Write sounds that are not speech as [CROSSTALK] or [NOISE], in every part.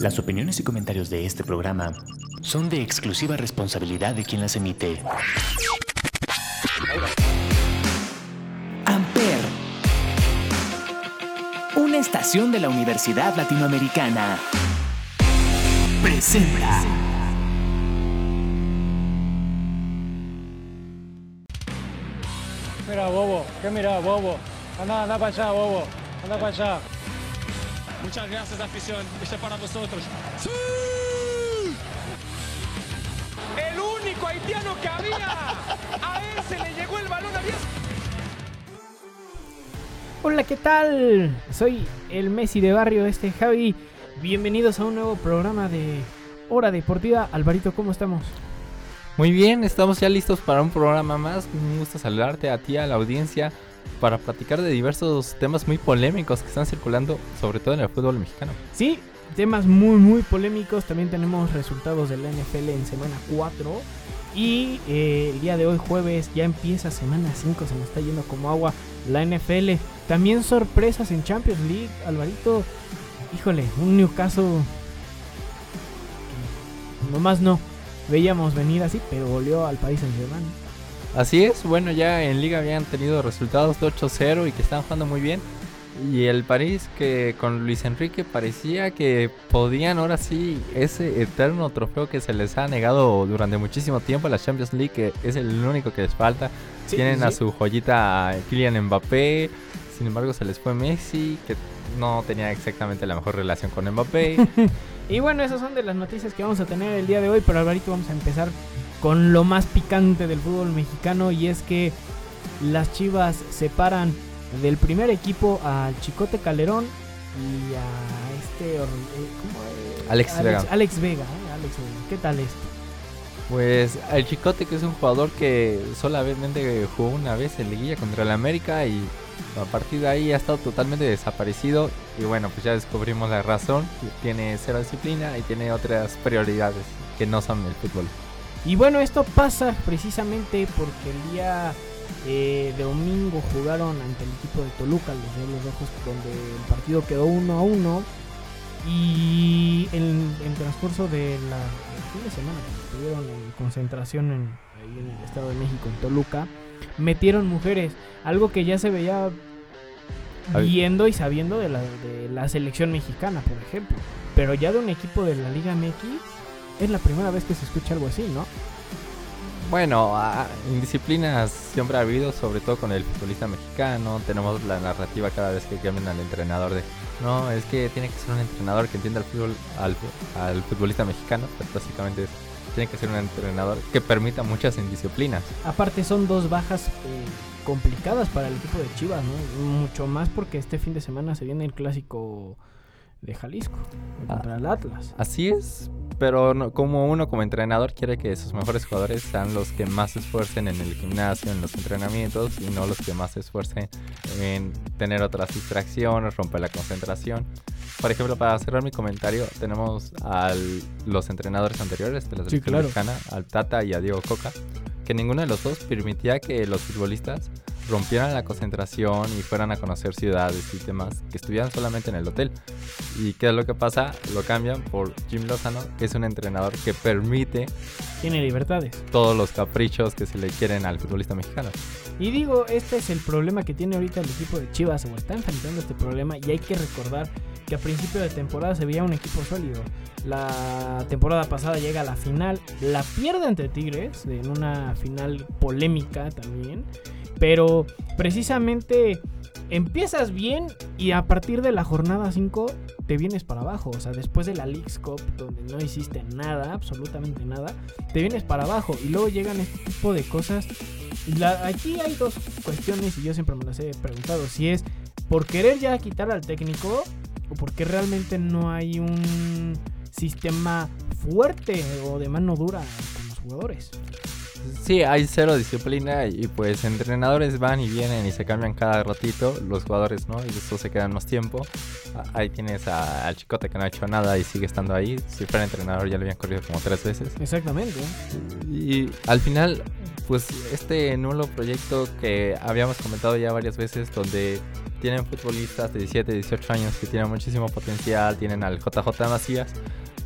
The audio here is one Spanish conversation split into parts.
Las opiniones y comentarios de este programa son de exclusiva responsabilidad de quien las emite. Amper, una estación de la Universidad Latinoamericana, presenta. Mira, bobo, ¿qué mira, bobo? Anda, anda para allá, bobo, anda para allá. Muchas gracias, afición. Este para vosotros. ¡El único haitiano que había! ¡A él se le llegó el balón a 10! Hola, ¿qué tal? Soy el Messi de barrio, este Javi. Bienvenidos a un nuevo programa de Hora Deportiva. Alvarito, ¿cómo estamos? Muy bien, estamos ya listos para un programa más. Me gusta saludarte a ti, a la audiencia, para platicar de diversos temas muy polémicos que están circulando, sobre todo en el fútbol mexicano. Sí, temas muy, muy polémicos. También tenemos resultados de la NFL en semana 4. Y eh, el día de hoy, jueves, ya empieza semana 5. Se nos está yendo como agua la NFL. También sorpresas en Champions League. Alvarito, híjole, un Newcastle. Nomás no. Veíamos venir así, pero volvió al país en Germán. Así es, bueno, ya en Liga habían tenido resultados de 8-0 y que estaban jugando muy bien. Y el París que con Luis Enrique parecía que podían ahora sí ese eterno trofeo que se les ha negado durante muchísimo tiempo a la Champions League, que es el único que les falta. Sí, Tienen a sí. su joyita Kylian Mbappé, sin embargo se les fue Messi, que no tenía exactamente la mejor relación con Mbappé. [LAUGHS] Y bueno, esas son de las noticias que vamos a tener el día de hoy, pero Alvarito vamos a empezar con lo más picante del fútbol mexicano y es que las Chivas separan del primer equipo al Chicote Calderón y a este eh, ¿cómo es? Alex Vega. Alex Vega, eh, Alex Vega. ¿Qué tal esto? Pues el Chicote, que es un jugador que solamente jugó una vez en Liguilla contra el América y a partir de ahí ha estado totalmente desaparecido. Y bueno, pues ya descubrimos la razón. Tiene cero disciplina y tiene otras prioridades que no son el fútbol. Y bueno, esto pasa precisamente porque el día eh, domingo jugaron ante el equipo de Toluca, los Diablos Rojos, donde el partido quedó 1 a 1. Y en el transcurso de la fin de semana, que estuvieron en concentración en, ahí en el Estado de México, en Toluca, metieron mujeres, algo que ya se veía viendo y sabiendo de la, de la selección mexicana, por ejemplo. Pero ya de un equipo de la Liga MX, es la primera vez que se escucha algo así, ¿no? Bueno, indisciplinas siempre ha habido, sobre todo con el futbolista mexicano. Tenemos la narrativa cada vez que cambian al entrenador de no, es que tiene que ser un entrenador que entienda el fútbol al, al futbolista mexicano. Pues básicamente es, tiene que ser un entrenador que permita muchas indisciplinas. Aparte son dos bajas eh, complicadas para el equipo de Chivas, ¿no? Mucho más porque este fin de semana se viene el clásico de Jalisco contra el Atlas. Así es, pero no- como uno como entrenador quiere que sus mejores jugadores sean los que más se esfuercen en el gimnasio, en los entrenamientos y no los que más se esfuercen en tener otras distracciones, romper la concentración. Por ejemplo, para cerrar mi comentario, tenemos a los entrenadores anteriores de la Sí, selección claro. mexicana, al Tata y a Diego Coca, que ninguno de los dos permitía que los futbolistas rompieran la concentración y fueran a conocer ciudades y demás, que estuvieran solamente en el hotel. ¿Y qué es lo que pasa? Lo cambian por Jim Lozano, que es un entrenador que permite Tiene libertades. todos los caprichos que se le quieren al futbolista mexicano. Y digo, este es el problema que tiene ahorita el equipo de Chivas, o está enfrentando este problema, y hay que recordar que a principio de temporada se veía un equipo sólido. La temporada pasada llega a la final, la pierde ante Tigres, en una final polémica también, pero precisamente empiezas bien y a partir de la jornada 5 te vienes para abajo. O sea, después de la League's Cup, donde no hiciste nada, absolutamente nada, te vienes para abajo. Y luego llegan este tipo de cosas. La- aquí hay dos cuestiones y yo siempre me las he preguntado. Si es por querer ya quitar al técnico o porque realmente no hay un sistema fuerte o de mano dura con los jugadores. Sí, hay cero disciplina y pues entrenadores van y vienen y se cambian cada ratito, los jugadores no, y eso se quedan más tiempo. Ah, Ahí tienes a- al chicote que no ha hecho nada y sigue estando ahí. Si fuera entrenador ya lo habían corrido como tres veces. Exactamente. Y al final, pues este nuevo proyecto que habíamos comentado ya varias veces, donde tienen futbolistas de 17, 18 años que tienen muchísimo potencial, tienen al JJ Macías,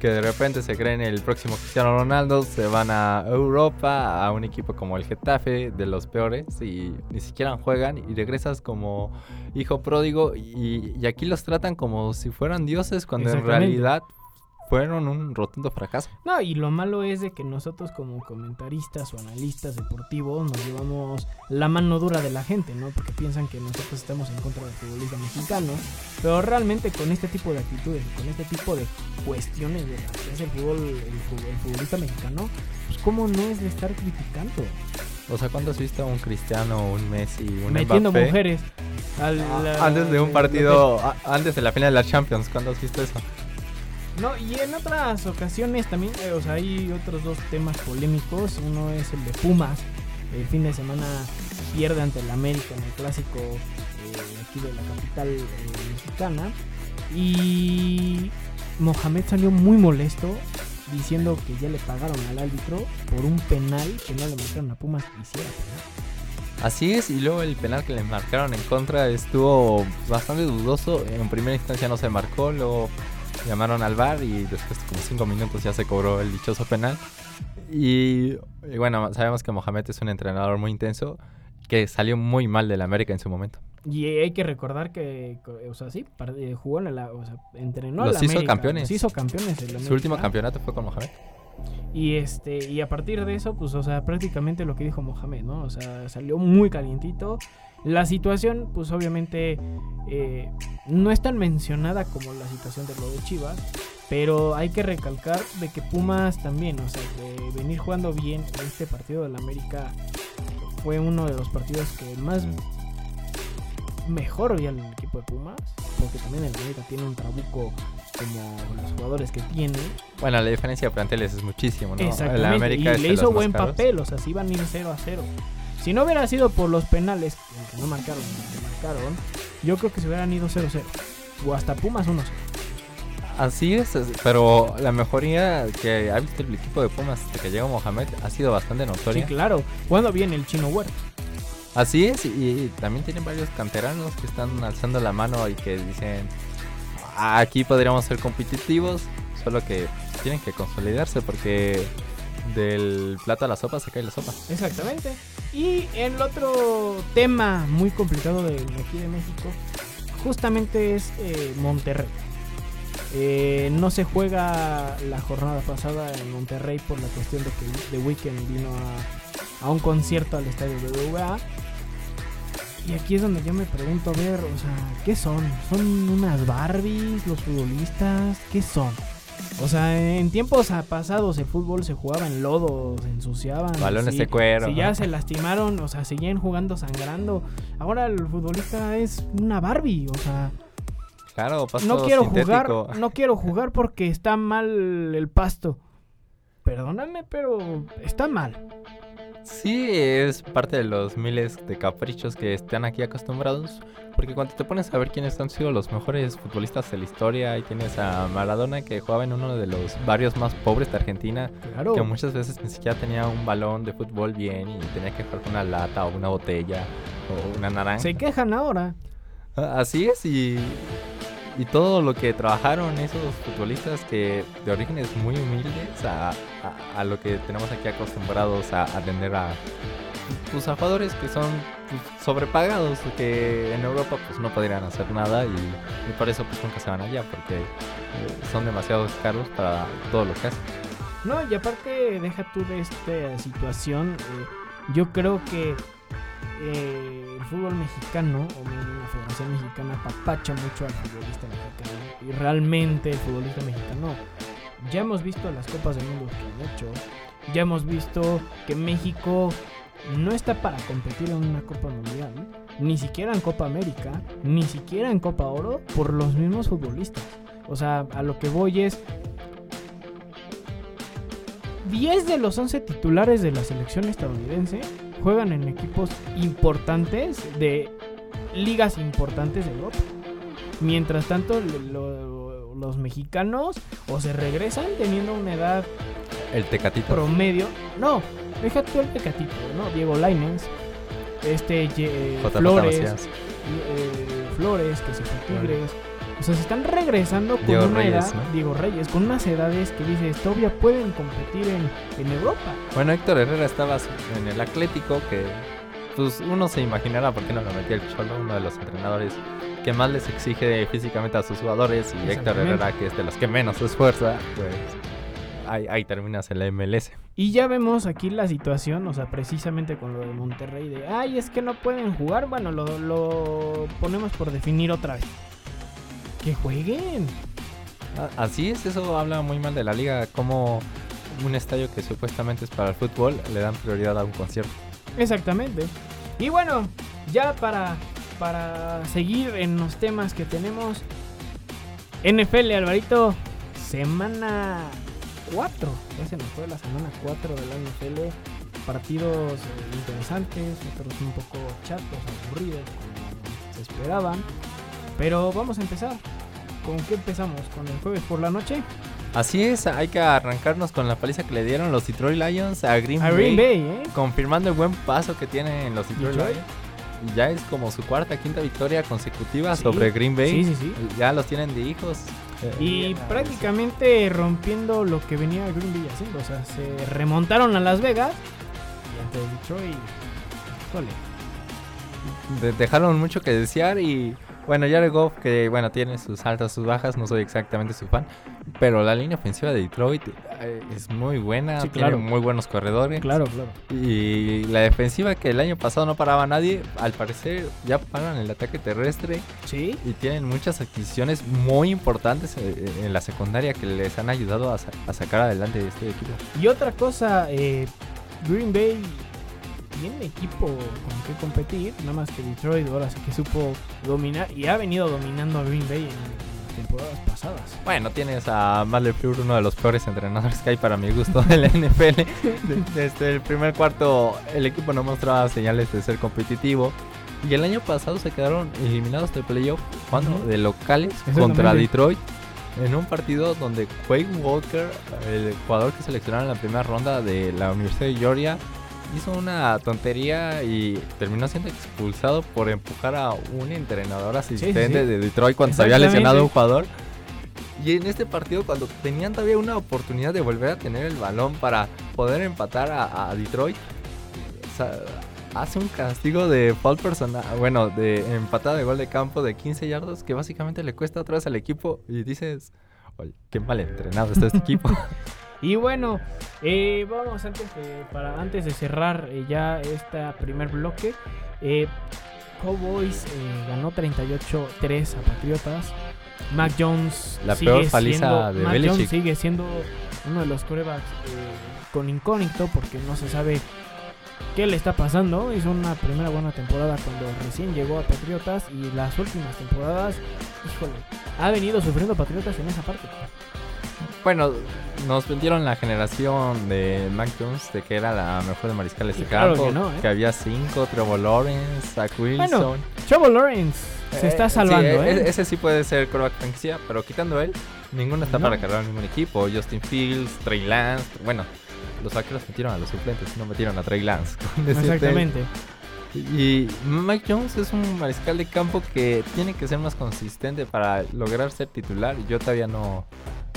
que de repente se creen el próximo Cristiano Ronaldo, se van a Europa, a un equipo como el Getafe, de los peores, y ni siquiera juegan, y regresas como hijo pródigo, y, y aquí los tratan como si fueran dioses, cuando en realidad fueron un rotundo fracaso. No, y lo malo es de que nosotros como comentaristas o analistas deportivos nos llevamos la mano dura de la gente, ¿no? Porque piensan que nosotros estamos en contra del futbolista mexicano, pero realmente con este tipo de actitudes, con este tipo de cuestiones de lo que es el fútbol, el, el futbolista mexicano, pues cómo no es de estar criticando, O sea, ¿cuándo has visto a un Cristiano, un Messi, un metiendo Mbappé? mujeres al- Ah, la- antes de un partido, a- antes de la final de la Champions, ¿cuándo has visto eso? No, y en otras ocasiones también, eh, o sea, hay otros dos temas polémicos. Uno es el de Pumas. El fin de semana pierde ante el América en el clásico eh, aquí de la capital eh, mexicana. Y Mohamed salió muy molesto diciendo que ya le pagaron al árbitro por un penal que no le marcaron a Pumas que hiciera. Así es, y luego el penal que le marcaron en contra estuvo bastante dudoso. En primera instancia no se marcó, luego llamaron al VAR y después como cinco minutos ya se cobró el dichoso penal. Y, y bueno, sabemos que Mohamed es un entrenador muy intenso que salió muy mal del América en su momento. Y hay que recordar que, o sea, sí, eh, jugó en la, o sea, entrenó Los al hizo América, campeones. Los hizo campeones. Su último campeonato fue con Mohamed. Y este y a partir de eso, pues, o sea, prácticamente lo que dijo Mohamed, ¿no? O sea, salió muy calientito. La situación, pues, obviamente, eh, no es tan mencionada como la situación de lo de Chivas, pero hay que recalcar de que Pumas también, o sea, venir jugando bien en este partido del América fue uno de los partidos que más mejor vi al equipo de Pumas, porque también el América tiene un trabuco como los jugadores que tiene. Bueno, la diferencia de planteles es muchísimo, ¿no? Exactamente. América y le hizo buen papel, o sea, se iban a ir 0 a 0. Si no hubiera sido por los penales, que no marcaron, que marcaron, yo creo que se hubieran ido 0 0. O hasta Pumas 1 0. Así es, pero la mejoría que ha visto el equipo de Pumas desde que llegó Mohamed ha sido bastante Sí, notoria. claro. Cuando viene el chino Huerta. Así es, y, y también tienen varios canteranos que están alzando la mano y que dicen, "Ah, aquí podríamos ser competitivos, solo que tienen que consolidarse porque del plato a la sopa se cae la sopa. Exactamente. Y el otro tema muy complicado de aquí de México, justamente es eh, Monterrey. Eh, no se juega la jornada pasada en Monterrey por la cuestión de que The Weeknd vino a, a un concierto al estadio BBVA. Y aquí es donde yo me pregunto, a ver, o sea, ¿qué son? ¿Son unas Barbies los futbolistas? ¿Qué son? O sea, en tiempos pasados el fútbol se jugaba en lodo, se ensuciaban. Balones sí. de cuero. Si ya se lastimaron, o sea, seguían jugando sangrando. Ahora el futbolista es una Barbie, o sea, Claro, pasto no quiero sintético. jugar, no quiero jugar porque está mal el pasto. Perdóname, pero está mal. Sí, es parte de los miles de caprichos que están aquí acostumbrados. Porque cuando te pones a ver quiénes han sido los mejores futbolistas de la historia, y tienes a Maradona que jugaba en uno de los barrios más pobres de Argentina, Claro. que muchas veces ni siquiera tenía un balón de fútbol bien y tenía que jugar con una lata o una botella o una naranja. Se quejan ahora. Ah, Así es, y, y todo lo que trabajaron esos futbolistas que de orígenes muy humildes a, a- lo que tenemos aquí acostumbrados a atender a, pues, a jugadores que son pues, sobrepagados, que en Europa pues no podrían hacer nada y, por eso pues nunca se van allá, porque eh, son demasiado caros para todo lo que hacen. No, y aparte, deja tú de esta situación. eh, yo creo que eh, el fútbol mexicano, o bien la Federación Mexicana, apapacha mucho al futbolista mexicano. Y realmente el futbolista mexicano, ya hemos visto las Copas del Mundo que han hecho. Ya hemos visto que México no está para competir en una Copa Mundial, ni siquiera en Copa América, ni siquiera en Copa Oro, por los mismos futbolistas. O sea, a lo que voy es, 10 de los 11 titulares de la selección estadounidense juegan en equipos importantes de ligas importantes de Europa. Mientras tanto, lo- los mexicanos o se regresan teniendo una edad El Tecatito. promedio. No, deja tú el pecatito, ¿no? Diego Lainez, este Ye- JJ Flores, eh, Flores, que se fue Tigres. O sea, se están regresando con Diego una Reyes, edad, ¿no? Diego Reyes, con unas edades que dices, todavía pueden competir en, en Europa. Bueno, Héctor Herrera estaba en el Atlético, que pues uno se imaginará por qué no lo metió el Cholo, uno de los entrenadores que más les exige físicamente a sus jugadores, y Héctor. Herrera, que es de los que menos se esfuerza, pues ahí, ahí terminas en la MLS. Y ya vemos aquí la situación, o sea, precisamente con lo de Monterrey, de, ay, es que no pueden jugar. Bueno, lo, lo ponemos por definir otra vez. Que jueguen. A- Así es, eso habla muy mal de la liga, como un estadio que supuestamente es para el fútbol le dan prioridad a un concierto. Exactamente. Y bueno, ya para, para seguir en los temas que tenemos. NFL, Alvarito, semana 4. Ya se nos fue la semana 4 de la NFL. Partidos eh, interesantes, otros un poco chatos, aburridos, como se esperaban. Pero vamos a empezar. ¿Con qué empezamos? ¿Con el jueves por la noche? Así es, hay que arrancarnos con la paliza que le dieron los Detroit Lions a Green, A Green Bay, ¿eh? confirmando el buen paso que tienen los Detroit, Detroit. Lions. Ya es como su cuarta, quinta victoria consecutiva Sí. sobre Green Bay. Sí, sí, sí. Ya los tienen de hijos. Eh, Y ya, prácticamente rompiendo lo que venía Green Bay haciendo. O sea, se remontaron a Las Vegas y ante Detroit. Híjole. dejaron mucho que desear y bueno, Jared Goff que bueno, tiene sus altas, sus bajas, no soy exactamente su fan, pero la línea ofensiva de Detroit eh, es muy buena, Sí, tiene claro. muy buenos corredores. Claro, claro. Y la defensiva que el año pasado no paraba a nadie, al parecer ya paran el ataque terrestre Sí. y tienen muchas adquisiciones muy importantes eh, en la secundaria que les han ayudado a, sa- a sacar adelante este equipo. Y otra cosa, eh, Green Bay tiene equipo con que competir. Nada más que Detroit ahora sí que supo dominar y ha venido dominando a Green Bay en, en temporadas pasadas. Bueno, tienes a Matt LeFleur, uno de los peores entrenadores que hay para mi gusto de la NFL. De- [LAUGHS] Desde el primer cuarto el equipo no mostraba señales de ser competitivo. Y el año pasado se quedaron eliminados de playoff jugando Ujú. de locales contra Detroit. En un partido donde Quake Walker, el jugador que seleccionaron en la primera ronda de la Universidad de Georgia, hizo una tontería y terminó siendo expulsado por empujar a un entrenador asistente sí. de Detroit cuando se había lesionado un jugador. Y en este partido, cuando tenían todavía una oportunidad de volver a tener el balón para poder empatar a, a Detroit, o sea, hace un castigo de foul personal, bueno, de empatada de gol de campo de 15 yardas que básicamente le cuesta otra vez al equipo y dices, oye, qué mal entrenado está este equipo. [LAUGHS] Y bueno, eh, vamos antes de, para, antes de cerrar eh, ya este primer bloque. Eh, Cowboys eh, ganó 38-3 a Patriotas. Mac Jones La sigue peor paliza siendo, de Mac Belichick. Jones sigue siendo uno de los corebacks eh, con incógnito porque no se sabe qué le está pasando. Hizo una primera buena temporada cuando recién llegó a Patriotas y las últimas temporadas, híjole, ha venido sufriendo Patriotas en esa parte. Bueno, nos vendieron la generación de Mac Jones de que era la mejor de mariscales de claro campo, que no, ¿eh? había cinco, Trevor Lawrence, Zach Wilson. Bueno, Trevor Lawrence se Eh, está sí, salvando, e- ¿eh? Ese sí puede ser coreback franquicia, pero quitando él, ninguno está No. para cargar ningún equipo. Justin Fields, Trey Lance, bueno, los vaqueros metieron a los suplentes, no metieron a Trey Lance. Exactamente. Y Mike Jones es un mariscal de campo que tiene que ser más consistente para lograr ser titular. Yo todavía no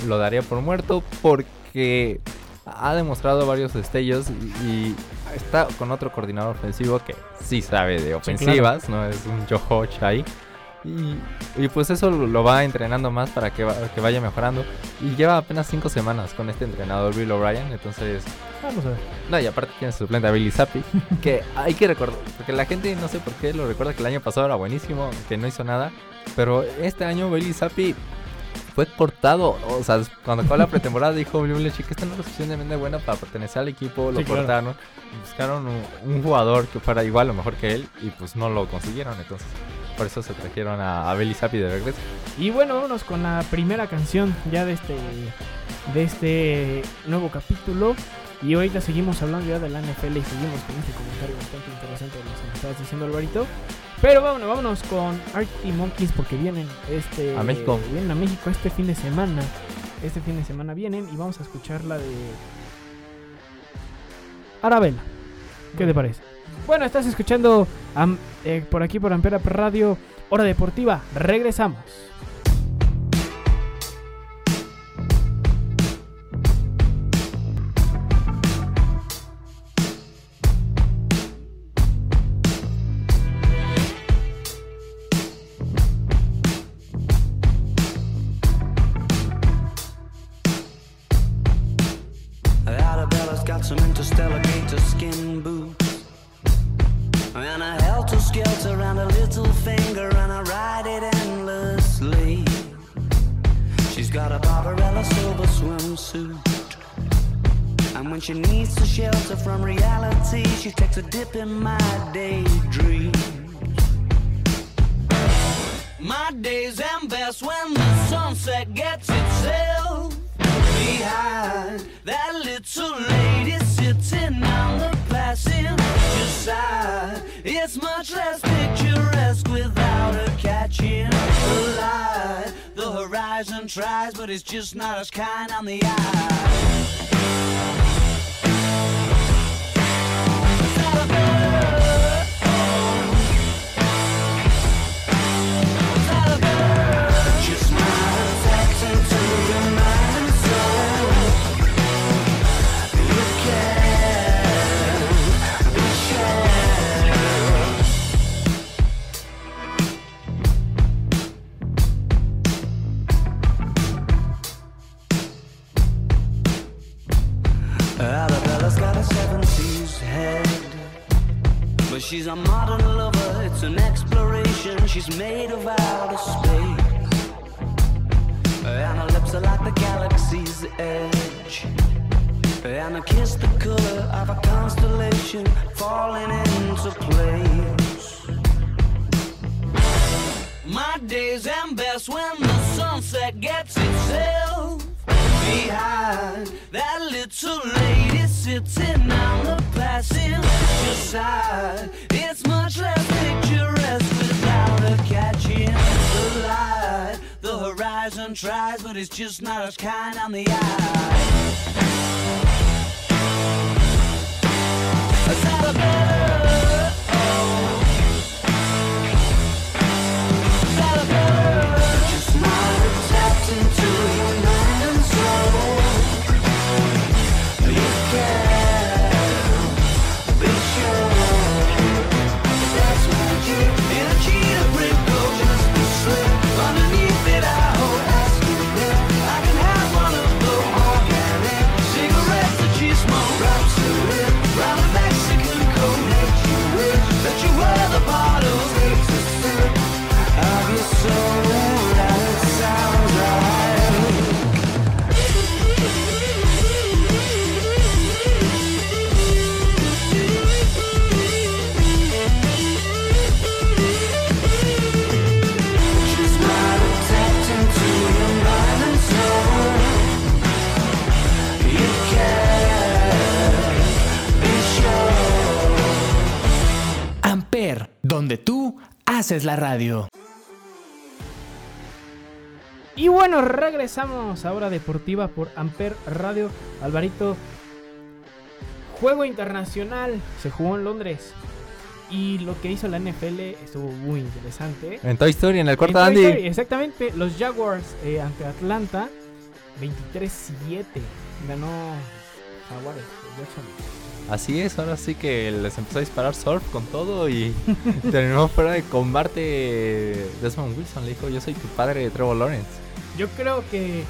lo daría por muerto porque ha demostrado varios destellos y, está con otro coordinador ofensivo que sí sabe de ofensivas, no es un Joe Hodge ahí. Y, y pues eso lo, va entrenando más para que, va- que vaya mejorando. Y lleva apenas cinco semanas con este entrenador Bill O'Brien, entonces Vamos a ver. no, y aparte tiene su suplente a Billy Zappi, [LAUGHS] que hay que recordar, porque la gente no sé por qué lo recuerda que el año pasado era buenísimo, que no hizo nada, pero este año Billy Zappi fue portado, o sea, cuando acabó la pretemporada dijo Bill Belichick que esta no es lo suficientemente buena para pertenecer al equipo, lo Sí, claro. buscaron un, un jugador que fuera igual o mejor que él, y pues no lo consiguieron, entonces por eso se trajeron a, a Billy Zappi de regreso. Y bueno, vámonos con la primera canción ya de este de este nuevo capítulo. Y ahorita seguimos hablando ya de la NFL y seguimos con este comentario bastante interesante de lo que me estabas diciendo Alvarito. Pero vámonos, vámonos con Arctic Monkeys porque vienen este A México. Vienen a México este fin de semana. Este fin de semana vienen y vamos a escuchar la de Arabella. ¿Qué te parece? Bueno, estás escuchando eh, por aquí por Ampera Radio Hora Deportiva, regresamos. Much less picturesque without her catching the light. The horizon tries, but it's just not as kind on the eye. Just my But she's a modern lover, it's an exploration. She's made of outer space. And her lips are like the galaxy's edge. And her kiss the color of a constellation falling into place. My days end best when the sunset gets itself behind that little lady sitting on the passenger side. It's much less picturesque without her catching the light. The horizon tries, but it's just not as kind on the eye. Just haces la radio. Y bueno, regresamos a Hora Deportiva por Amper Radio. Alvarito, juego internacional, se jugó en Londres. Y lo que hizo la NFL estuvo muy interesante. En Toy Story, en el cuarto de Andy. Story, exactamente, los Jaguars eh, ante Atlanta, 23-7. Ganó Jaguares. Así es, ahora sí que les empezó a disparar surf con todo y [LAUGHS] terminó fuera de combate. Desmond Wilson le dijo, yo soy tu padre de Trevor Lawrence. Yo creo que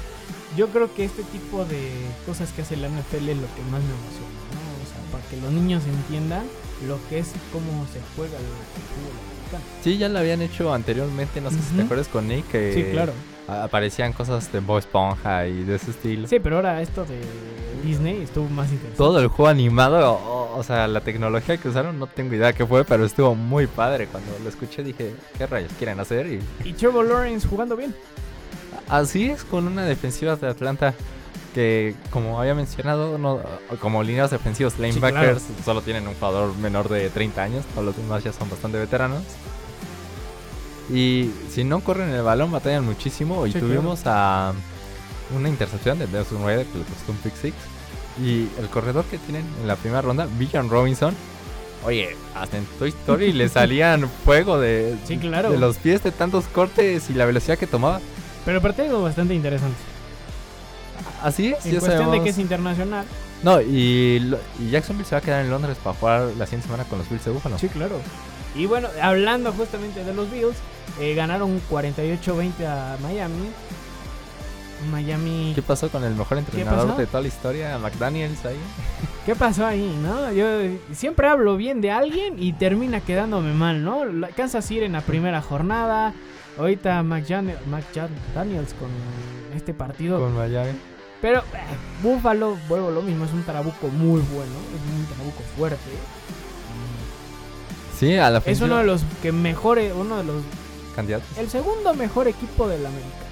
yo creo que este tipo de cosas que hace la NFL es lo que más me emociona, ¿no? O sea, para que los niños entiendan lo que es cómo se juega el fútbol americano. Sí, ya lo habían hecho anteriormente, no sé si te acuerdas con Nick, que Sí, claro. aparecían cosas de Bob Esponja y de ese estilo. Sí, pero ahora esto de Disney estuvo más interesante. Todo el juego animado, o, o sea, la tecnología que usaron, no tengo idea qué fue, pero estuvo muy padre. Cuando lo escuché dije, ¿qué rayos quieren hacer? Y Y Trevor Lawrence jugando bien. así es con una defensiva de Atlanta que, como había mencionado, no, como líneas defensivas, linebackers, solo tienen un jugador menor de 30 años, todos los demás ya son bastante veteranos. Y si no corren el balón, batallan muchísimo. Y Sí, tuvimos a una intercepción de Desmond Ryder que le costó un pick six. Y el corredor que tienen en la primera ronda, Villan Robinson, Oye, hasta en Toy Story le [LAUGHS] salían fuego de, Sí, claro. de los pies de tantos cortes y la velocidad que tomaba. Pero partido bastante interesante. Así es, En ya cuestión de sabemos. que es internacional. No, y, y Jacksonville se va a quedar en Londres para jugar la siguiente semana con los Bills de Buffalo. Sí, claro. Y bueno, hablando justamente de los Bills, eh, ganaron 48-20 a Miami. Miami. ¿Qué pasó con el mejor entrenador de toda la historia, McDaniels ahí? ¿Qué pasó ahí, no? Yo siempre hablo bien de alguien y termina quedándome mal, ¿no? Kansas City en la primera jornada. Ahorita McDaniels con este partido. Con Miami. Pero eh, Buffalo, vuelvo lo mismo, es un trabuco muy bueno. Es un trabuco fuerte. Sí, a la Es uno de los que mejores, uno de los... candidatos. El segundo mejor equipo de la América.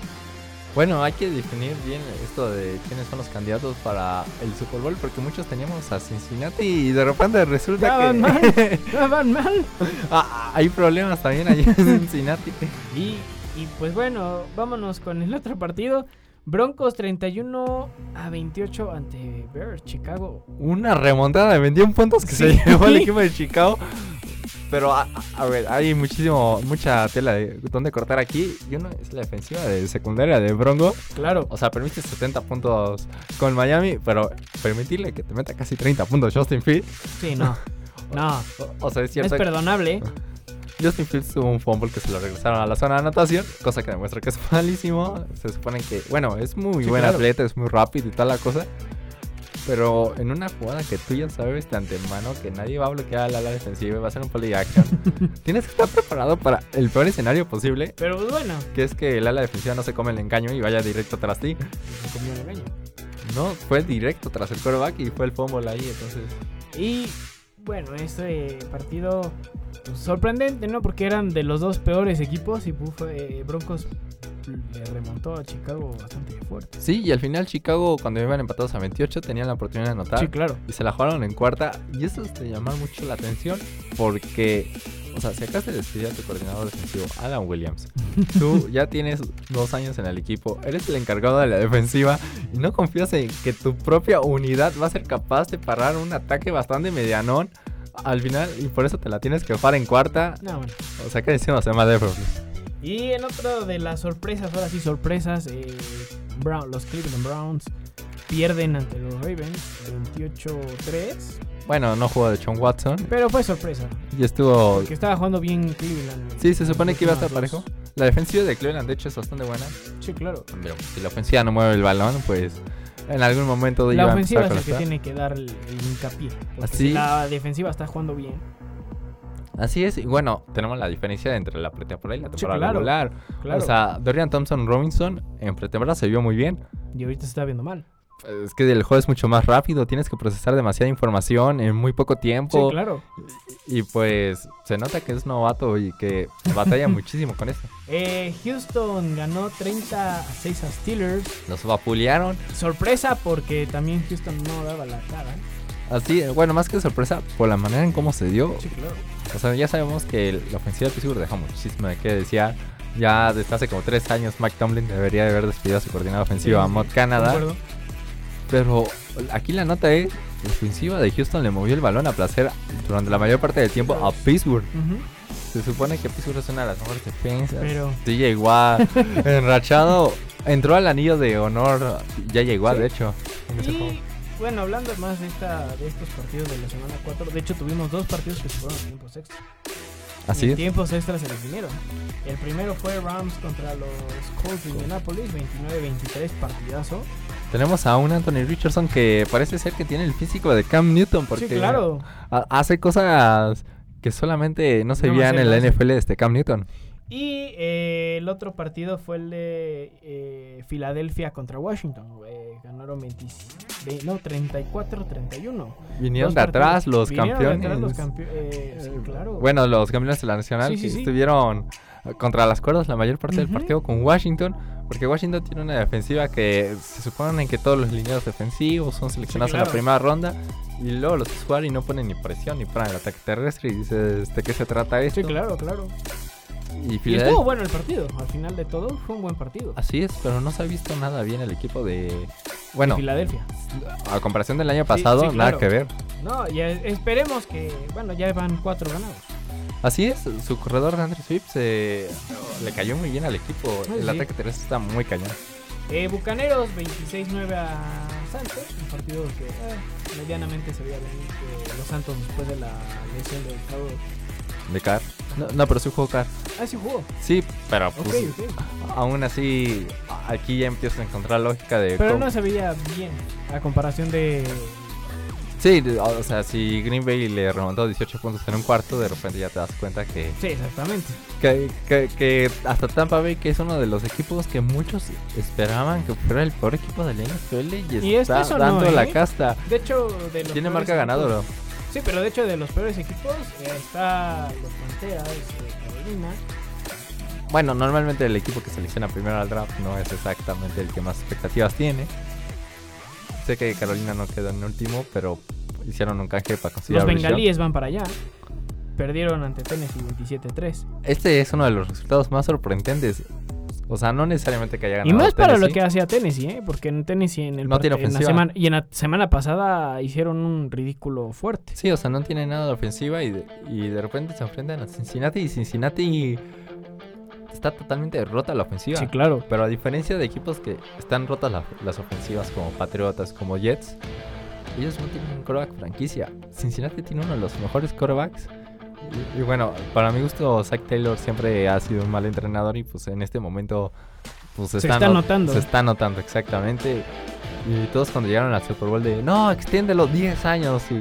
Bueno, hay que definir bien esto de quiénes son los candidatos para el Super Bowl, porque muchos teníamos a Cincinnati y de repente resulta Ya que van mal, [LAUGHS] ya van mal. Ah, hay problemas también allí en Cincinnati. Y, y pues bueno, vámonos con el otro partido. Broncos 31 a 28 ante Bears, Chicago. Una remontada de 21 puntos que se llevó el [LAUGHS] equipo de Chicago. Pero a, a ver, hay muchísimo, mucha tela de donde cortar aquí. Y uno es la defensiva de secundaria de Bronco. Claro. O sea, permite 70 puntos con Miami, pero permitirle que te meta casi 30 puntos Justin Fields. Sí, no. [LAUGHS] No. O, o sea, es Es cierto. que perdonable. Justin Fields tuvo un fumble que se lo regresaron a la zona de anotación, cosa que demuestra que es malísimo. Se supone que, bueno, es muy Sí, buen claro. atleta, es muy rápido y toda la cosa. Pero en una jugada que tú ya sabes de antemano que nadie va a bloquear al ala defensiva y va a ser un play action, [LAUGHS] tienes que estar preparado para el peor escenario posible, Pero pues bueno. que es que el ala defensiva no se come el engaño y vaya directo tras ti. se comió el engaño. No, fue directo tras el quarterback y fue el fumble ahí, entonces. Y bueno, este partido pues, sorprendente, ¿no? Porque eran de los dos peores equipos y Buff- eh, Broncos le remontó a Chicago bastante fuerte. Sí, y al final Chicago, cuando iban empatados a 28, tenían la oportunidad de anotar. Sí, claro. y se la jugaron en cuarta. Y eso es de llamar mucho la atención porque, o sea, si acá se despidió a tu coordinador defensivo, Alan Williams, [LAUGHS] tú ya tienes dos años en el equipo, eres el encargado de la defensiva y no confías en que tu propia unidad va a ser capaz de parar un ataque bastante medianón al final y por eso te la tienes que jugar en cuarta. No, bueno. O sea, que decimos de Madero. Y en otro de las sorpresas, ahora sí sorpresas, eh, Brown, los Cleveland Browns pierden ante los Ravens 28-3. Bueno, no jugó de Sean Watson Pero fue sorpresa, y estuvo... porque estaba jugando bien Cleveland. Sí, se supone que iba a estar parejo. La defensiva de Cleveland, de hecho, es bastante buena. Sí, claro. Pero si la ofensiva no mueve el balón, pues en algún momento La iba a ofensiva es la que tiene que dar el, hincapié. Así. si la defensiva está jugando bien. Así es, y bueno, tenemos la diferencia entre la pretemporada y la Sí, temporada claro, regular. Claro. O sea, Dorian Thompson Robinson en pretemporada se vio muy bien. y ahorita se está viendo mal. Es que el juego es mucho más rápido, tienes que procesar demasiada información en muy poco Sí, tiempo. claro. Y pues se nota que es novato y que batalla [LAUGHS] muchísimo con esto. Eh, Houston ganó 30 a 6 a Steelers. Los vapulearon. Sorpresa porque también Houston no daba la cara. Así, bueno, más que sorpresa, por la manera en cómo se dio. Sí, claro. O sea, ya sabemos que el- la ofensiva de Pittsburgh deja muchísimo de qué decía. Ya desde hace como tres años Mike Tomlin debería de haber despedido a su coordinador ofensivo a Mott Canada. Concuerdo. Pero aquí la nota es, la ofensiva de Houston le movió el balón a placer durante la mayor parte del tiempo a Pittsburgh. Se supone que Pittsburgh es una de las mejores defensas. Pero DJ Watt, [LAUGHS] enrachado, entró al anillo de honor. Ya llegó, Sí. de hecho. en ese juego. Y bueno, hablando más de, esta, de estos partidos de la semana 4, de hecho tuvimos dos partidos que se fueron a tiempos extras. Así Y es. tiempos extras se definieron. El primero fue Rams contra los Colts de Indianapolis, 29-23, partidazo. Tenemos a un Anthony Richardson que parece ser que tiene el físico de Cam Newton. Porque sí, claro. ha- hace cosas que solamente no se No, veían en la. NFL de este Cam Newton. Y eh, el otro partido fue el de eh, Filadelfia contra Washington. eh, ganaron 20 ve- no, 34-31. Vinieron de atrás los Vinieron de campeones. atrás los campe- eh, sí, claro. Bueno, los campeones de la nacional Sí, sí, que sí. estuvieron eh, contra las cuerdas la mayor parte del partido con Washington. Porque Washington tiene una defensiva que se supone que todos los lineados defensivos son seleccionados en claro. la primera ronda. Y luego los y no ponen ni presión ni para el ataque terrestre. Y dices, ¿de qué se trata esto? sí, claro, claro. Y estuvo bueno el partido. Al final de todo, fue un buen partido. Así es, pero no se ha visto nada bien el equipo de... Bueno, De Filadelfia. a comparación del año pasado, sí, nada claro. que ver. No, y esperemos que, bueno, ya van cuatro ganados. Así es, su corredor de Andrew Swift se- le cayó muy bien al equipo. Ay, El sí. ataque terrestre está muy cañón. Eh, Bucaneros 26-9 a Santos, un partido que eh, medianamente se veía venir que los Santos después de la lesión del Cabo. De Carr. No, no, pero sí jugó Carr. Ah, sí jugó. Sí, pero pues, aún así, aquí ya empiezas a encontrar lógica de Pero cómo- no se veía bien a comparación de. Sí, o sea, si Green Bay le remontó 18 puntos en un cuarto, de repente ya te das cuenta que, Sí, exactamente. que, que- que hasta Tampa Bay, que es uno de los equipos que muchos esperaban que fuera el peor equipo de la NFL, y, está no, dando la ¿eh? casta. De hecho, de los Tiene marca ganadora. Sí, pero de hecho, de los peores equipos eh, está los Panteras, eh, Carolina. Bueno, normalmente el equipo que selecciona primero al draft no es exactamente el que más expectativas tiene. Sé que Carolina no quedó en último, pero hicieron un canje para conseguir Los bengalíes van para allá. Perdieron ante Tennessee 27-3. Este es uno de los resultados más sorprendentes. O sea, no necesariamente que haya ganado Y más para lo que hacía Tennessee, ¿eh? Porque en Tennessee en el No tiene en la semana y en la semana pasada hicieron un ridículo fuerte. Sí, o sea, no tiene nada de ofensiva y de, y de repente se enfrentan a Cincinnati y Cincinnati está totalmente rota la ofensiva. Sí, claro. Pero a diferencia de equipos que están rotas la- las ofensivas como Patriotas, como Jets, ellos no tienen un coreback franquicia. Cincinnati tiene uno de los mejores corebacks. Y, y bueno, para mi gusto, Zach Taylor siempre ha sido un mal entrenador y pues en este momento pues, Se está not- notando. Se está notando, exactamente. Y todos cuando llegaron al Super Bowl de, no, extiéndelo 10 años y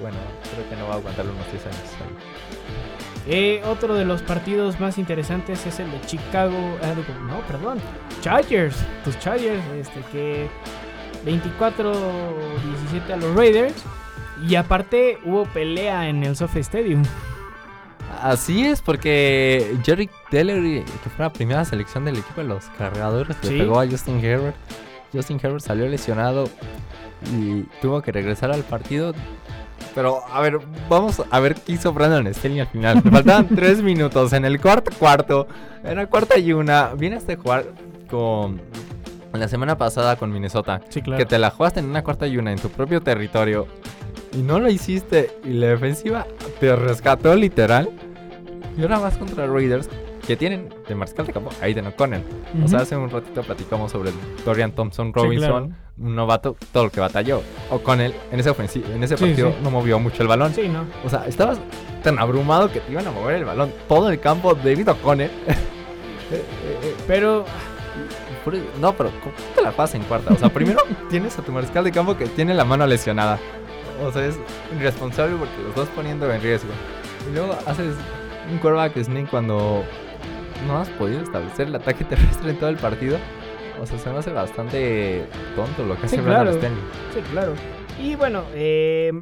bueno, creo que no va a aguantar unos 10 años. Eh, otro de los partidos más interesantes es el de Chicago. digo, no, perdón. Chargers. Tus Chargers, este que 24-17 a los Raiders. Y aparte hubo pelea en el SoFi Stadium. Así es, porque Jerry Teller, que fue la primera selección del equipo de los cargadores, Sí. le pegó a Justin Herbert. Justin Herbert salió lesionado y tuvo que regresar al partido. Pero, a ver, vamos a ver qué hizo Brandon Staley al final. Le faltaban [LAUGHS] tres minutos en el cuarto cuarto. Era cuarta y una. Vienes de jugar con... La semana pasada con Minnesota. Sí, claro. Que te la jugaste en una cuarta y una en tu propio territorio. Y no lo hiciste. Y la defensiva te rescató literal. Y ahora vas contra Raiders. Que tienen de mariscal de campo a Aiden O'Connell. O sea, hace un ratito platicamos sobre el Dorian Thompson Sí, Robinson. claro. Un novato, todo lo que batalló. O'Connell en ese, en ese partido sí. no movió mucho el balón. Sí, ¿no? O sea, estabas tan abrumado que te iban a mover el balón todo el campo. David O'Connell. [LAUGHS] Eh, eh, eh, Pero No, pero ¿cómo te la pasas en cuarta? O sea, primero [LAUGHS] tienes a tu mariscal de campo que tiene la mano lesionada. O sea, es irresponsable porque los estás poniendo en riesgo. Y luego haces un quarterback sneak cuando no has podido establecer el ataque [LAUGHS] terrestre en todo el partido. O sea, se me hace bastante tonto lo que Sí, hace Brandon claro. Sí, claro. Y bueno, eh,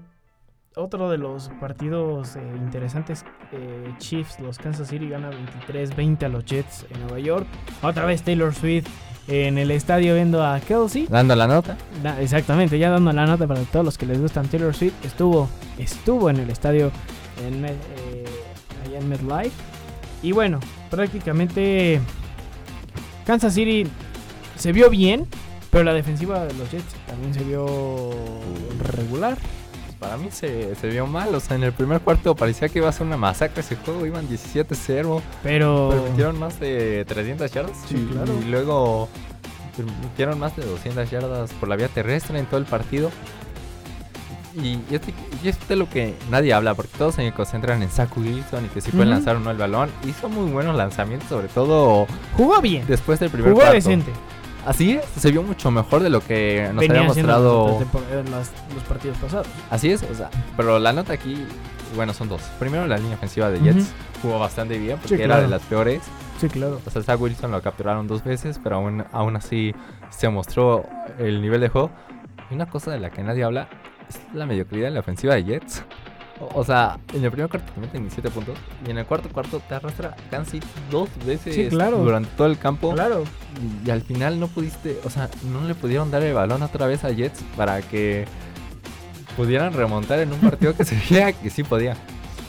otro de los partidos eh, interesantes, eh, Chiefs, los Kansas City gana 23-20 a los Jets en Nueva York. Otra vez Taylor Swift en el estadio viendo a Kelsey. Dando la nota. Da- exactamente, ya dando la nota para todos los que les gustan Taylor Swift. Estuvo, estuvo en el estadio en, eh, allá en MetLife. Y bueno, prácticamente Kansas City se vio bien, pero la defensiva de los Jets también se vio regular. Para mí se, se vio mal. O sea, en el primer cuarto parecía que iba a ser una masacre ese juego. Iban 17-0. Pero Permitieron más de 300 yardas. Sí, y, claro. y luego permitieron más de 200 yardas por la vía terrestre en todo el partido. Y, y este, y esto es lo que nadie habla, porque todos se concentran en Zach Wilson y que si pueden Ujú. lanzar o no el balón. Hizo muy buenos lanzamientos, sobre todo jugó bien, después del primer jugó cuarto. decente. Así es, se vio mucho mejor de lo que nos Venía había mostrado. las los partidos pasados. Así es, o sea, pero la nota aquí, bueno, son dos. Primero, la línea ofensiva de Jets Ujú. jugó bastante bien porque Sí, era de claro. las peores. Sí, claro. O sea, Zach Wilson lo capturaron dos veces, pero aún, aún así se mostró el nivel de juego. Y una cosa de la que nadie habla es la mediocridad en la ofensiva de Jets. O, o sea, en el primer cuarto te meten 17 puntos y en el cuarto cuarto te arrastra casi dos veces Sí, claro. durante todo el campo. Claro. Y, y al final no pudiste, o sea, no le pudieron dar el balón otra vez a Jets para que pudieran remontar en un partido que se [LAUGHS] veía que sí podía.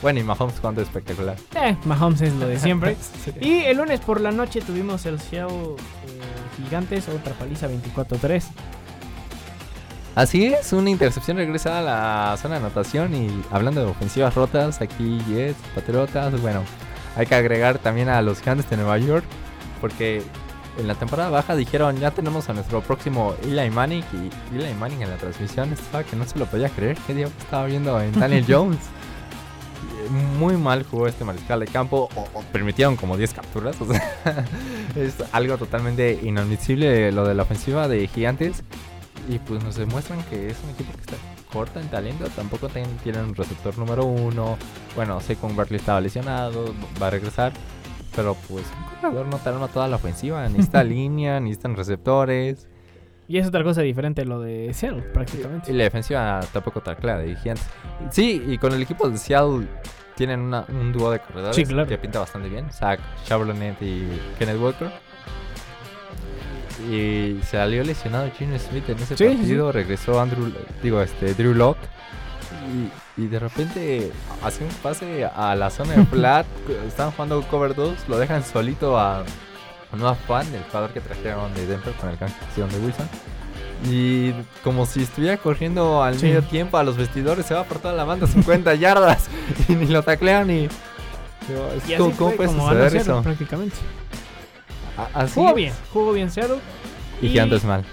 Bueno, y Mahomes jugando espectacular. Eh, Mahomes es lo de siempre. [LAUGHS] Sí. Y el lunes por la noche tuvimos el Seattle eh, Gigantes, otra paliza 24-3. Así es, una intercepción regresa a la zona de anotación y hablando de ofensivas rotas, aquí Jets, Patriotas, bueno, hay que agregar también a los Gigantes de Nueva York porque en la temporada baja dijeron ya tenemos a nuestro próximo Eli Manning y Eli Manning en la transmisión estaba que no se lo podía creer, que diablos estaba viendo en Daniel [LAUGHS] Jones. Muy mal jugó este mariscal de campo, o, o permitieron como 10 capturas, [LAUGHS] o sea, es algo totalmente inadmisible lo de la ofensiva de Gigantes. Y pues nos demuestran que es un equipo que está corta en talento. Tampoco ten- tienen un receptor número uno. Bueno, Saquon Barkley estaba lesionado, va a regresar. Pero pues un corredor no te arma toda la ofensiva. Necesita [LAUGHS] línea, necesitan receptores. Y es otra cosa diferente lo de Seattle, Y prácticamente. la defensiva tampoco está clara de Gigantes. Sí, y con el equipo de Seattle tienen una- un dúo de corredores Sí, claro. que pinta bastante bien. Zach Charbonnet y Kenneth Walker. Y salió lesionado Gene Smith en ese Sí, sí, partido. Regresó Andrew, digo, este, Drew Locke. Y, y de repente hace un pase a la zona de [LAUGHS] flat. Estaban jugando cover 2. Lo dejan solito a, a Noah Fan, el jugador que trajeron de Denver con el canción de Wilson. Y como si estuviera corriendo al Sí. medio tiempo a los vestidores, se va por toda la banda 50 [LAUGHS] yardas y ni lo taclean es Y ¿Cómo fue puede como suceder eso? prácticamente. Así Jugó es. bien, jugó bien Seattle. Y Gigantes mal.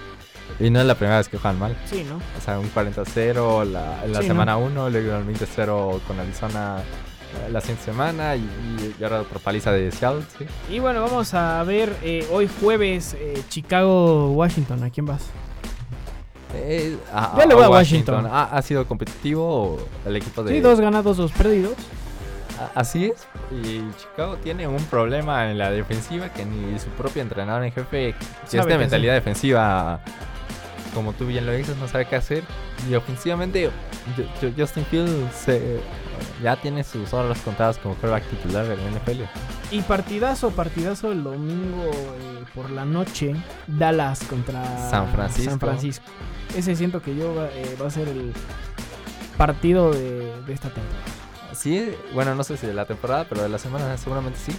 Y no es la primera vez que juegan mal. Sí, ¿no? O sea, un 40-0 la, en la Sí, semana 1, luego el 20-0 con Arizona eh, la siguiente semana y, y- y ahora otra paliza de Seattle. ¿sí? Y bueno, vamos a ver eh, hoy jueves eh, Chicago-Washington. ¿A quién vas? Eh, a- Yo le voy a Washington. ¿Ha, ha sido competitivo el equipo de.? Sí, dos ganados, dos perdidos. Así es. Y Chicago tiene un problema en la defensiva que ni su propio entrenador en jefe, que es de mentalidad defensiva, como tú bien lo dices, no sabe qué hacer. Y ofensivamente, Ju- Ju- Justin Fields se- ya tiene sus horas contadas como quarterback titular del NFL. Y partidazo, partidazo el domingo eh, por la noche. Dallas contra San Francisco. San Francisco. Ese siento que yo va, eh, va a ser el partido de, de esta temporada. Sí, bueno, no sé si de la temporada, pero de la semana seguramente sí.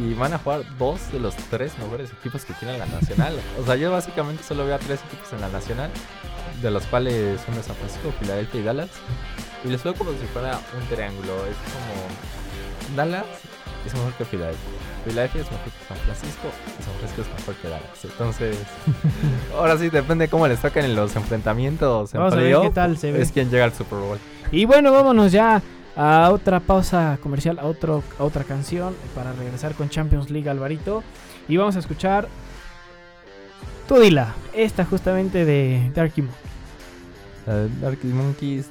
Y van a jugar dos de los tres mejores equipos que tiene la Nacional. O sea, yo básicamente solo veo a tres equipos en la Nacional, de los cuales son de San Francisco, Filadelfia y Dallas. Y les veo como si fuera un triángulo. Es como Dallas es mejor que Filadelfia. Filadelfia es mejor que San Francisco y San Francisco es mejor que Dallas. Entonces, [LAUGHS] ahora sí depende cómo les toquen en los enfrentamientos en Vamos a ver qué tal se ve. Es quien llega al Super Bowl. Y bueno, vámonos ya a otra pausa comercial, a, otro, a otra canción para regresar con Champions League Alvarito. Y vamos a escuchar Tú dila, esta justamente de Darky Moon. Uh, Arctic Monkeys,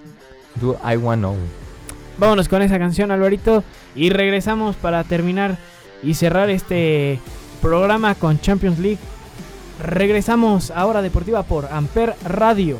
Do I Wanna Know. Vámonos con esa canción, Alvarito. Y regresamos para terminar y cerrar este programa con Champions League. Regresamos a Hora Deportiva por Amper Radio.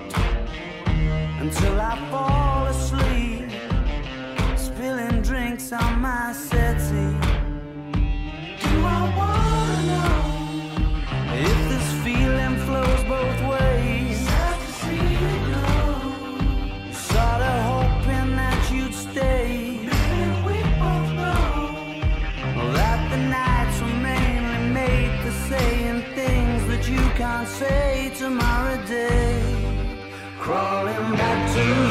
until I fall asleep, spilling drinks on my settee. Do I wanna know if this feeling flows both ways? Sorta hoping that you'd stay. We both know that the nights were mainly made for saying things that you can't say tomorrow day. Crawling to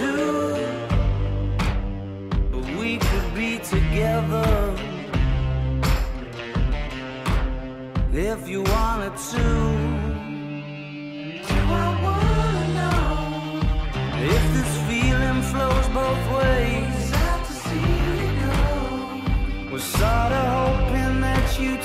Together if you wanted to. Do I wanna know if this feeling flows both ways? Sad to see you go. Was sorta hoping that you'd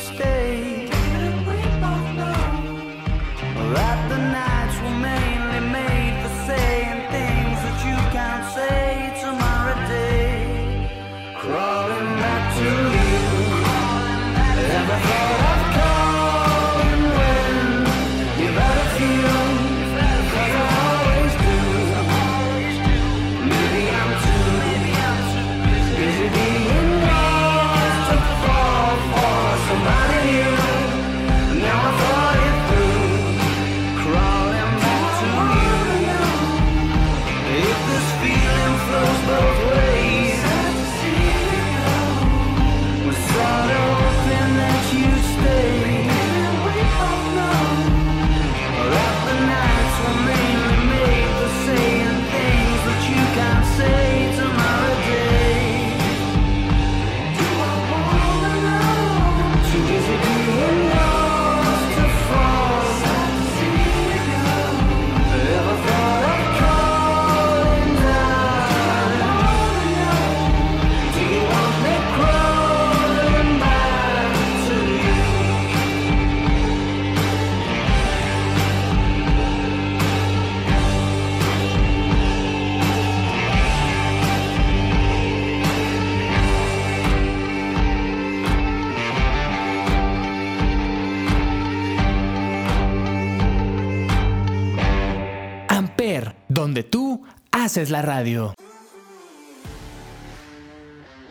haces la radio.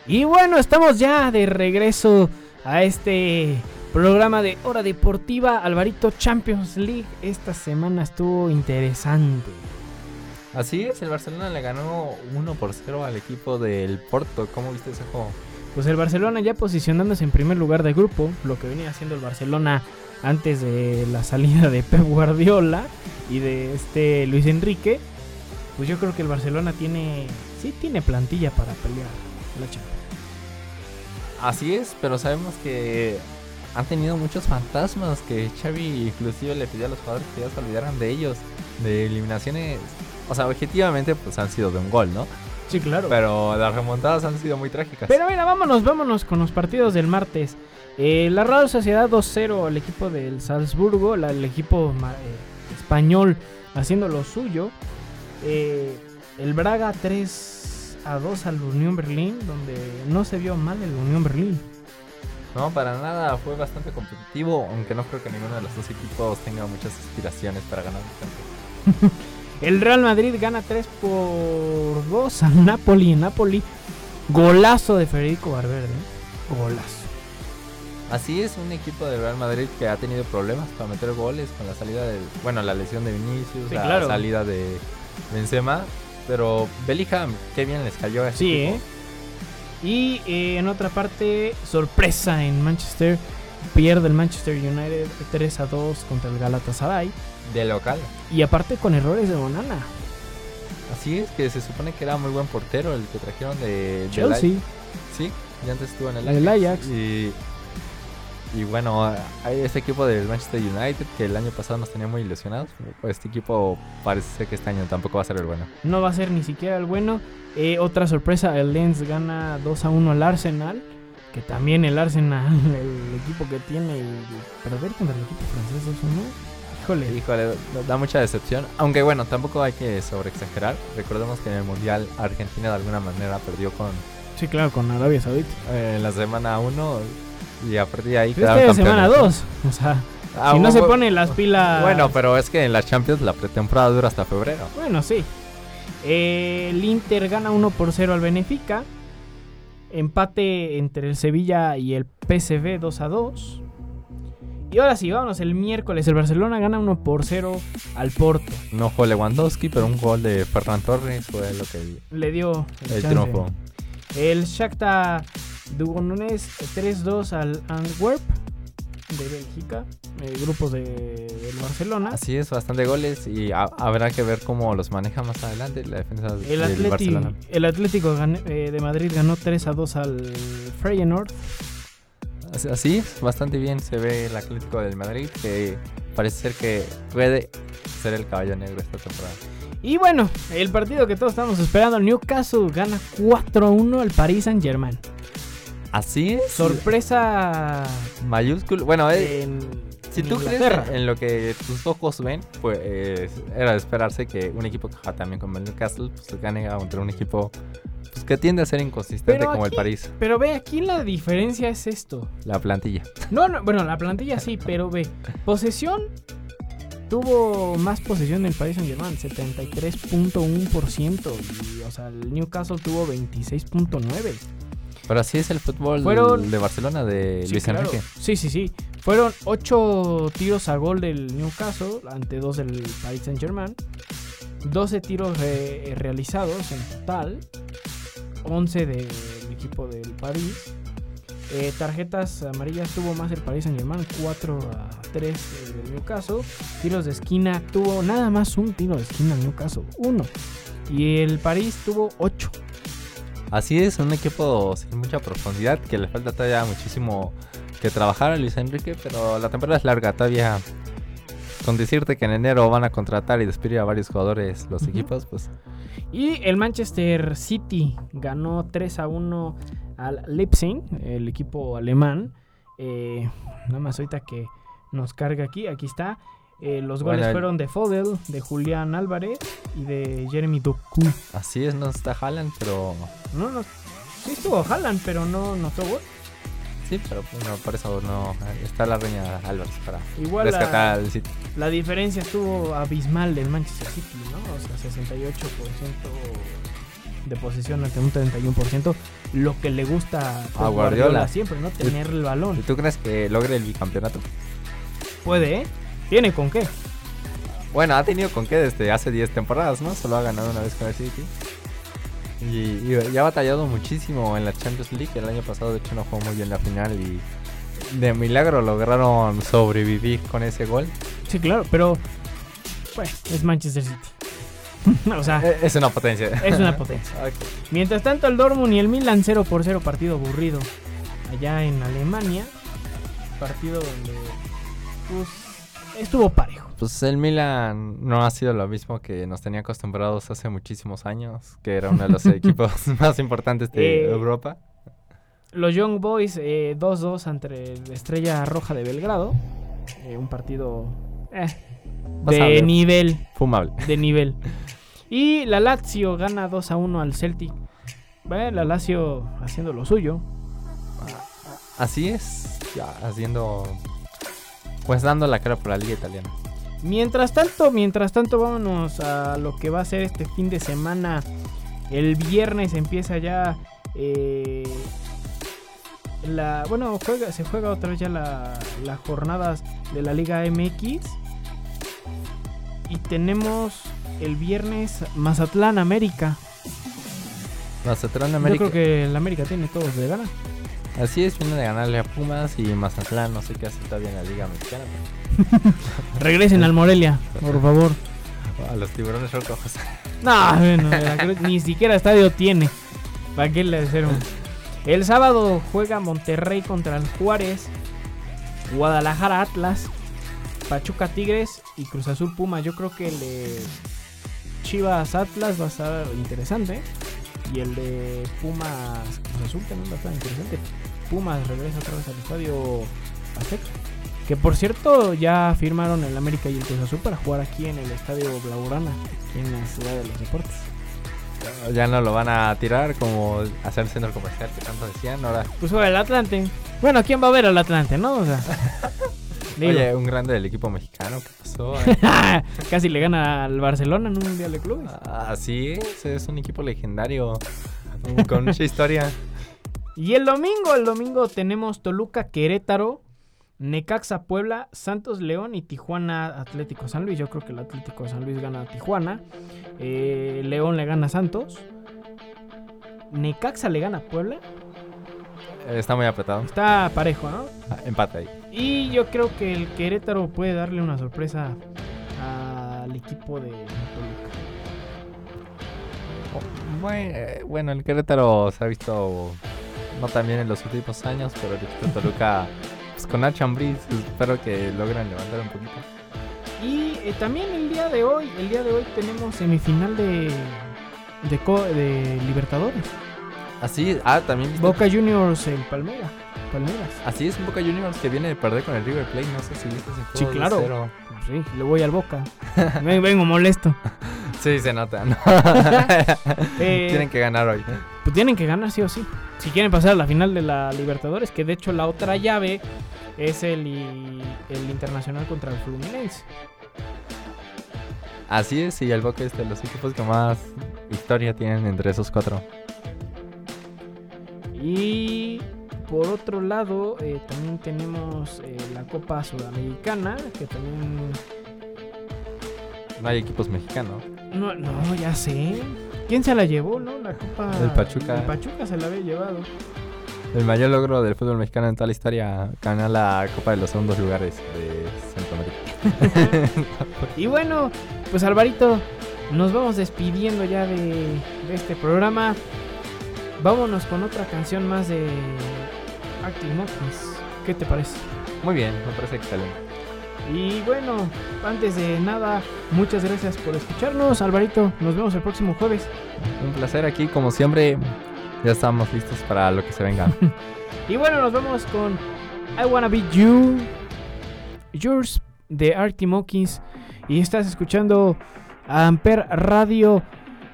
Y bueno, estamos ya de regreso a este programa de Hora Deportiva Alvarito Champions League. Esta semana estuvo interesante. Así es, el Barcelona le ganó 1 por 0 al equipo del Porto. ¿Cómo viste ese juego? Pues el Barcelona ya posicionándose en primer lugar de grupo, lo que venía haciendo el Barcelona antes de la salida de Pep Guardiola y de este Luis Enrique. Pues yo creo que el Barcelona tiene, sí tiene plantilla para pelear la Champions. Así es, pero sabemos que han tenido muchos fantasmas que Xavi inclusive le pidió a los jugadores que ya se olvidaran de ellos, de eliminaciones. O sea, objetivamente pues han sido de un gol, ¿no? Sí, claro. Pero las remontadas han sido muy trágicas. Pero mira, vámonos, vámonos con los partidos del martes. Eh, la Real Sociedad 2-0 al equipo del Salzburgo, la- el equipo eh, español haciendo lo suyo. Eh, el Braga 3 a 2 al Unión Berlín, donde no se vio mal el Unión Berlín. No, para nada, fue bastante competitivo, aunque no creo que ninguno de los dos equipos tenga muchas aspiraciones para ganar el campeonato. [LAUGHS] El Real Madrid gana 3 por 2 al Napoli. Napoli, golazo de Federico Valverde. Golazo. Así es, un equipo de Real Madrid que ha tenido problemas para meter goles con la salida de, bueno, la lesión de Vinicius, Sí, la claro. salida de Benzema, pero Bellingham, qué bien les cayó a ese Sí. ¿eh? Y eh, en otra parte, sorpresa en Manchester. Pierde el Manchester United 3 a 2 contra el Galatasaray. De local. Y aparte con errores de Bonana. Así es, que se supone que era muy buen portero el que trajeron de Chelsea. Sí, y antes estuvo en el El Ajax. Ajax. Y, y bueno, hay este equipo del Manchester United que el año pasado nos tenía muy ilusionados. Este equipo parece que este año tampoco va a ser el bueno. No va a ser ni siquiera el bueno. Eh, otra sorpresa, el Lens gana 2 a 1 al Arsenal. Que también el Arsenal, [LAUGHS] el equipo que tiene, perder contra el equipo francés 2 a 1. Híjole. Híjole, da mucha decepción. Aunque bueno, tampoco hay que sobreexagerar. Recordemos que en el Mundial Argentina de alguna manera perdió con Sí, claro, con Arabia Saudita. eh, en la semana 1 y a partir de ahí quedaron de semana campeones. 2. O sea, Ah, si no se ponen las pilas. Bueno, pero es que en la Champions la pretemporada dura hasta febrero. Bueno, sí. Eh, el Inter gana 1 por 0 al Benfica. Empate entre el Sevilla y el PSV 2 a 2. Y ahora sí, vámonos. El miércoles el Barcelona gana 1 por 0 al Porto. No fue Lewandowski, pero un gol de Ferran Torres fue lo que Le dio el chance. triunfo. El Shakhtar Dugonunes 3-2 al Antwerp de Bélgica. El grupo de, del Barcelona. Así es, bastante goles y ha- habrá que ver cómo los maneja más adelante la defensa El, del Atleti- Barcelona. el Atlético gan- eh, de Madrid ganó 3 a 2 al Feyenoord. Así- Así es, bastante bien se ve el Atlético del Madrid que parece ser que puede ser el caballo negro esta temporada. Y bueno, el partido que todos estamos esperando, Newcastle gana 4 a 1 al Paris Saint Germain. Así es. Sorpresa Mayúsculo. Bueno, eh, en, si en tú crees en lo que tus ojos ven, pues eh, era de esperarse que un equipo que también como el Newcastle pues, gane contra un equipo pues, que tiende a ser inconsistente Pero como aquí- el París. Pero ve, aquí la diferencia es esto. La plantilla. No, no, bueno, la plantilla sí, pero ve, posesión tuvo más posesión el Paris Saint Germain, 73.1%. Y, o sea, el Newcastle tuvo 26.9%. Pero así es el fútbol Fueron- de Barcelona de Sí, Luis claro. Enrique. Sí, sí, sí. Fueron 8 tiros a gol del Newcastle ante 2 del Paris Saint Germain. 12 tiros re- realizados en total. 11 del equipo del París. Eh, tarjetas amarillas tuvo más el Paris Saint Germain, 4 a 3 del Newcastle. Tiros de esquina tuvo nada más un tiro de esquina el Newcastle, uno. Y el París tuvo 8. Así es, un equipo sin mucha profundidad, que le falta todavía muchísimo que trabajar a Luis Enrique, pero la temporada es larga, todavía con decirte que en enero van a contratar y despedir a varios jugadores los equipos, pues Y el Manchester City ganó 3 a 1 al Leipzig, el equipo alemán. Eh, nada más ahorita que nos carga aquí, aquí está. Eh, los goles fueron de Fodel, de Julián Álvarez y de Jeremy Doku. así es, no está Haaland, pero No, no, sí estuvo Haaland, pero no notó gol. sí, pero bueno, por eso no está la reina Álvarez para Igual rescatar la, al City. la diferencia estuvo abismal del Manchester City, ¿no? O sea, 68% de posesión ante un 31%. Lo que le gusta A Guardiola. siempre, ¿no? Tener el balón. ¿Y tú crees que logre el bicampeonato? Puede, ¿eh? ¿Tiene con qué? Bueno, ha tenido con qué desde hace 10 temporadas, ¿no? Solo ha ganado una vez con el City. Y, y- y ha batallado muchísimo en la Champions League. El año pasado, de hecho, no jugó muy bien la final y de milagro lograron sobrevivir con ese gol. Sí, claro, pero. Bueno, es Manchester City. [LAUGHS] o sea, Eh, Es una potencia. es una [LAUGHS] potencia. Mientras tanto, el Dortmund y el Milan 0 por 0 partido aburrido allá en Alemania. Partido donde pues, estuvo parejo. Pues el Milan no ha sido lo mismo que nos tenía acostumbrados hace muchísimos años, que era uno de los [LAUGHS] equipos [LAUGHS] más importantes de Eh, Europa. Los Young Boys eh, 2-2 ante la Estrella Roja de Belgrado. Eh, un partido eh, de nivel. Fumable. De nivel. Y la Lazio gana 2 a 1 al Celtic. Bueno, la Lazio haciendo lo suyo. Así es, ya haciendo. Pues dando la cara por la liga italiana. Mientras tanto, mientras tanto, vámonos a lo que va a ser este fin de semana. El viernes empieza ya. eh, la, bueno, juega, se juega otra vez ya la- las jornadas de la Liga MX. Y tenemos el viernes Mazatlán América. Mazatlán Yo América. creo que el América tiene todos de ganar. Así es, viene de ganarle a Pumas y Mazatlán, no sé qué hace todavía en la Liga Mexicana. [LAUGHS] Regresen al Morelia, por favor. A los tiburones rojos. No, bueno, [LAUGHS] Veracruz ni siquiera estadio tiene. ¿Para qué le hicieron? El sábado juega Monterrey contra el Juárez, Guadalajara Atlas, Pachuca Tigres y Cruz Azul Puma. Yo creo que el Chivas Atlas va a estar interesante. Y el de Pumas Cruz Azul también va a estar interesante. Pumas regresa otra vez al estadio Azteca. Que por cierto ya firmaron el América y el Cruz Azul para jugar aquí en el estadio Blaugrana, aquí en la ciudad de los deportes. Ya no lo van a tirar como hacer el centro comercial que tanto decían. Ahora, Pues juega el Atlante. Bueno, ¿quién va a ver al Atlante, no? O sea, [LAUGHS] Dilo. Oye, un grande del equipo mexicano, ¿qué pasó? [LAUGHS] Casi le gana al Barcelona en un Mundial de Clubes. Así es, es un equipo legendario. Con mucha historia. [LAUGHS] Y el domingo, el domingo tenemos Toluca Querétaro, Necaxa Puebla, Santos León y Tijuana Atlético San Luis. Yo creo que el Atlético San Luis gana a Tijuana. Eh, León le gana a Santos. Necaxa le gana a Puebla. Está muy apretado. Está parejo, ¿no? Ah, Empate ahí. Y yo creo que el Querétaro puede darle una sorpresa al equipo de Toluca. Bue- eh, Bueno, el Querétaro se ha visto no tan bien en los últimos años, pero el equipo de Toluca, pues con Nacho Ambriz, espero que logren levantar un poquito. Y eh, también el día de hoy, el día de hoy tenemos semifinal de, de, de Libertadores. Así, ah, también Boca Juniors en Palmera. Palmeras. Así es un Boca Juniors que viene de perder con el River Plate, no sé si viste ese Sí, claro. Sí, le voy al Boca. Ven- Vengo molesto. [LAUGHS] Sí, se nota, ¿no? [LAUGHS] Eh, Tienen que ganar hoy. Pues tienen que ganar sí o sí. Si quieren pasar a la final de la Libertadores, que de hecho la otra llave es el, el Internacional contra el Fluminense. Así es, y el Boca es de los equipos que más historia tienen entre esos cuatro. Y por otro lado, eh, también tenemos eh, la Copa Sudamericana, que también... No hay equipos mexicanos. No, no, ya sé. ¿Quién se la llevó, no? La Copa... El Pachuca. El Pachuca se la había llevado. El mayor logro del fútbol mexicano en toda la historia, ganar la Copa de los segundos lugares de Centroamérica. [LAUGHS] Y bueno, pues Alvarito, nos vamos despidiendo ya de, de este programa. Vámonos con otra canción más de Arctic Monkeys. ¿Qué te parece? Muy bien, me parece excelente. Y bueno, antes de nada, muchas gracias por escucharnos. Alvarito, nos vemos el próximo jueves. Un placer aquí, como siempre. Ya estamos listos para lo que se venga. [LAUGHS] Y bueno, nos vemos con I Wanna Be You, Yours de Arctic Monkeys. Y estás escuchando a Amper Radio.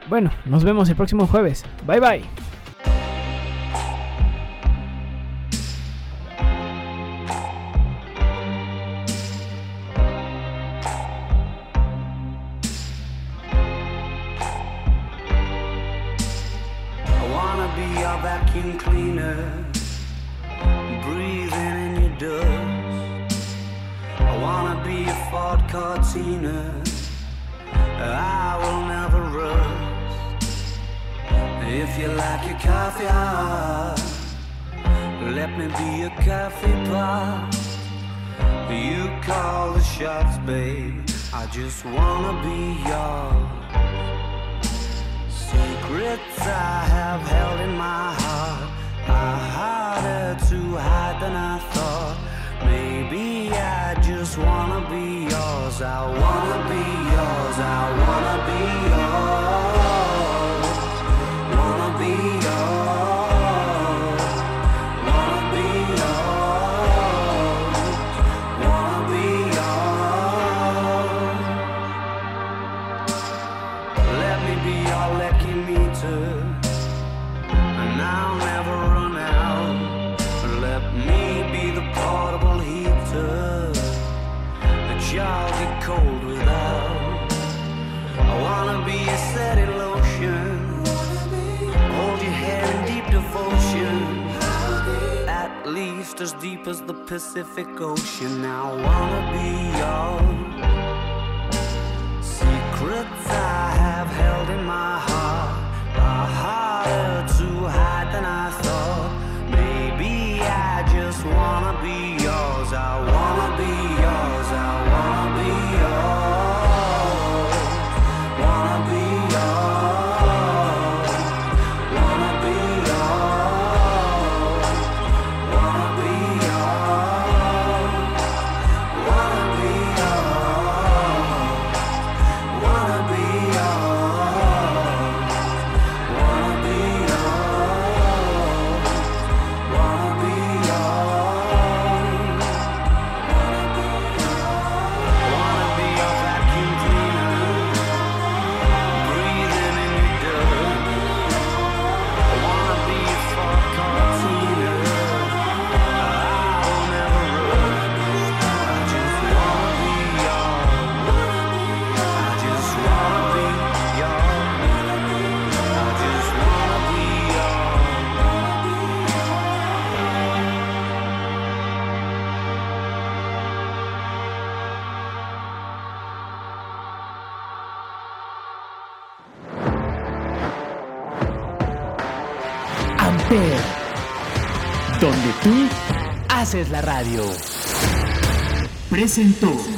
Bueno, nos vemos el próximo jueves. Bye bye. Just wanna be yours. Deep as the Pacific Ocean. I wanna be haces la radio. Presentó.